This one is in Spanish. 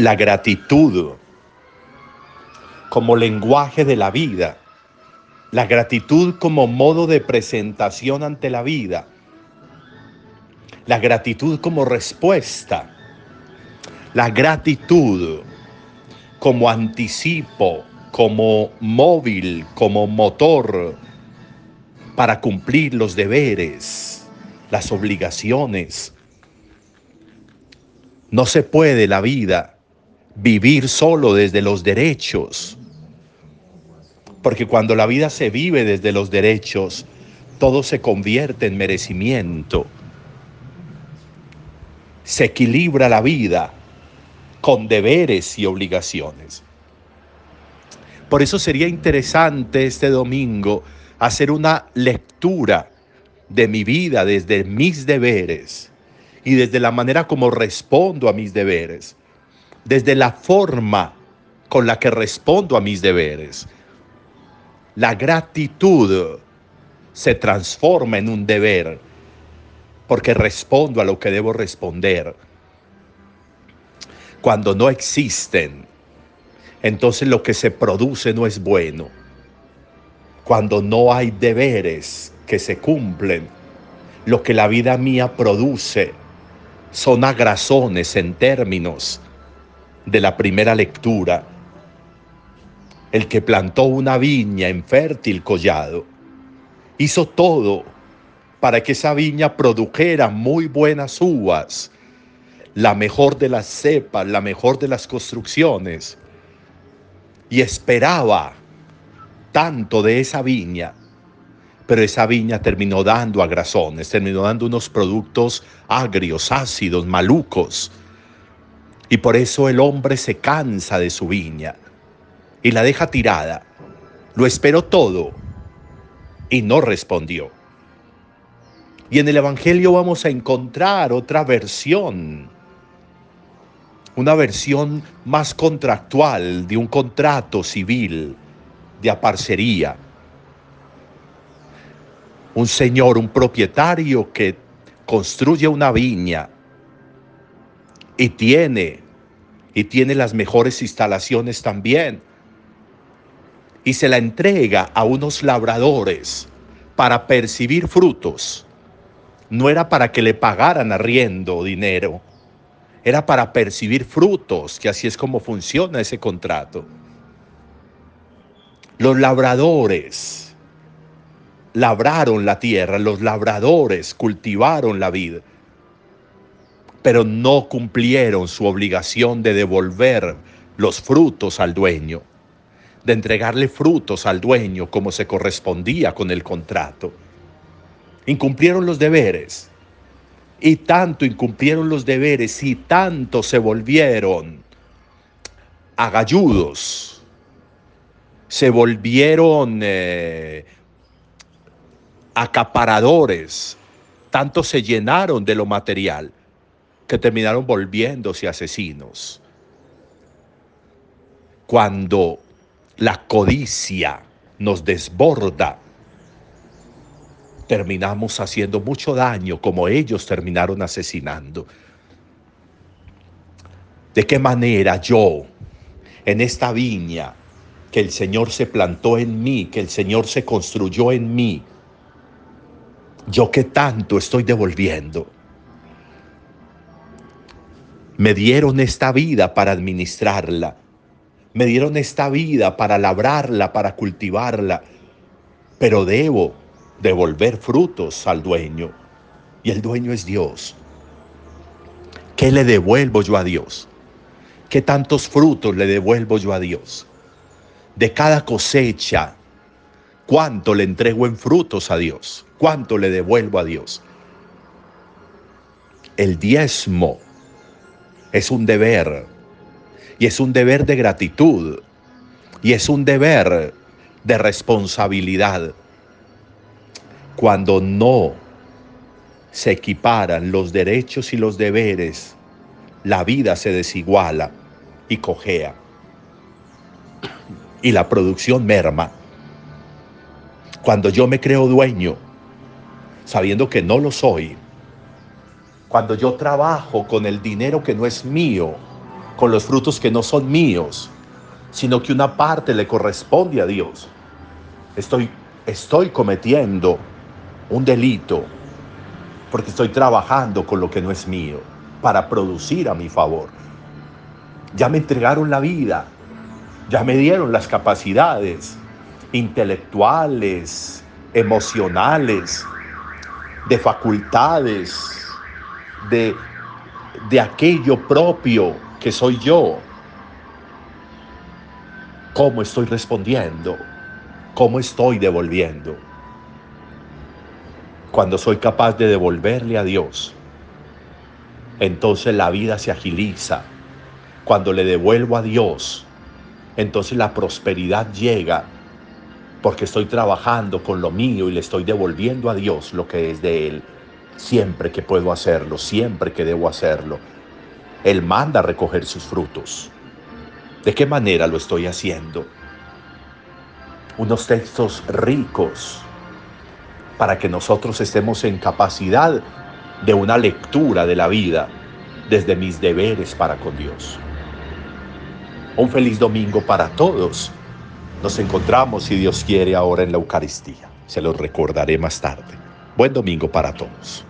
la gratitud como lenguaje de la vida, la gratitud como modo de presentación ante la vida, la gratitud como respuesta, la gratitud como anticipo, como móvil, como motor para cumplir los deberes, las obligaciones. No se puede la vida vivir solo desde los derechos, porque cuando la vida se vive desde los derechos, todo se convierte en merecimiento. Se equilibra la vida con deberes y obligaciones. Por eso sería interesante este domingo hacer una lectura de mi vida desde mis deberes y desde la manera como respondo a mis deberes, desde la forma con la que respondo a mis deberes. La gratitud se transforma en un deber porque respondo a lo que debo responder. Cuando no existen, entonces lo que se produce no es bueno. Cuando no hay deberes que se cumplen, lo que la vida mía produce son agrazones en términos de la primera lectura. El que plantó una viña en fértil collado hizo todo para que esa viña produjera muy buenas uvas, la mejor de las cepas, la mejor de las construcciones, y esperaba tanto de esa viña, pero esa viña terminó dando agrazones, terminó dando unos productos agrios, ácidos, malucos, y por eso el hombre se cansa de su viña y la deja tirada. Lo esperó todo y no respondió. Y en el Evangelio vamos a encontrar otra versión, una versión más contractual de un contrato civil de aparcería. Un señor, un propietario que construye una viña y tiene, y tiene las mejores instalaciones también. Y se la entrega a unos labradores para percibir frutos. No era para que le pagaran arriendo dinero, era para percibir frutos, que así es como funciona ese contrato. Los labradores labraron la tierra, los labradores cultivaron la vida pero no cumplieron su obligación de devolver los frutos al dueño, de entregarle frutos al dueño como se correspondía con el contrato. Incumplieron los deberes y tanto incumplieron los deberes y tanto se volvieron agalludos, se volvieron eh, acaparadores, tanto se llenaron de lo material que terminaron volviéndose asesinos. Cuando la codicia nos desborda, terminamos haciendo mucho daño como ellos terminaron asesinando. ¿De qué manera yo, en esta viña que el Señor se plantó en mí, que el Señor se construyó en mí, yo qué tanto estoy devolviendo? Me dieron esta vida para administrarla. Me dieron esta vida para labrarla, para cultivarla. Pero debo devolver frutos al dueño. Y el dueño es Dios. ¿Qué le devuelvo yo a Dios? ¿Qué tantos frutos le devuelvo yo a Dios? De cada cosecha, ¿cuánto le entrego en frutos a Dios? ¿Cuánto le devuelvo a Dios? El diezmo es un deber. Y es un deber de gratitud. Y es un deber de responsabilidad. Cuando no se equiparan los derechos y los deberes, la vida se desiguala y cojea. Y la producción merma. Cuando yo me creo dueño, sabiendo que no lo soy, cuando yo trabajo con el dinero que no es mío, con los frutos que no son míos, sino que una parte le corresponde a Dios. Estoy, estoy cometiendo un delito porque estoy trabajando con lo que no es mío para producir a mi favor. Ya me entregaron la vida, ya me dieron las capacidades intelectuales, emocionales, de facultades, de, de aquello propio que soy yo. ¿Cómo estoy respondiendo? ¿Cómo estoy devolviendo? Cuando soy capaz de devolverle a Dios, entonces la vida se agiliza. Cuando le devuelvo a Dios, entonces la prosperidad llega porque estoy trabajando con lo mío y le estoy devolviendo a Dios lo que es de Él. Siempre que puedo hacerlo, siempre que debo hacerlo. Él manda a recoger sus frutos. ¿De qué manera lo estoy haciendo? Unos textos ricos para que nosotros estemos en capacidad de una lectura de la vida desde mis deberes para con Dios. Un feliz domingo para todos. Nos encontramos, si Dios quiere, ahora en la Eucaristía. Se lo recordaré más tarde. Buen domingo para todos.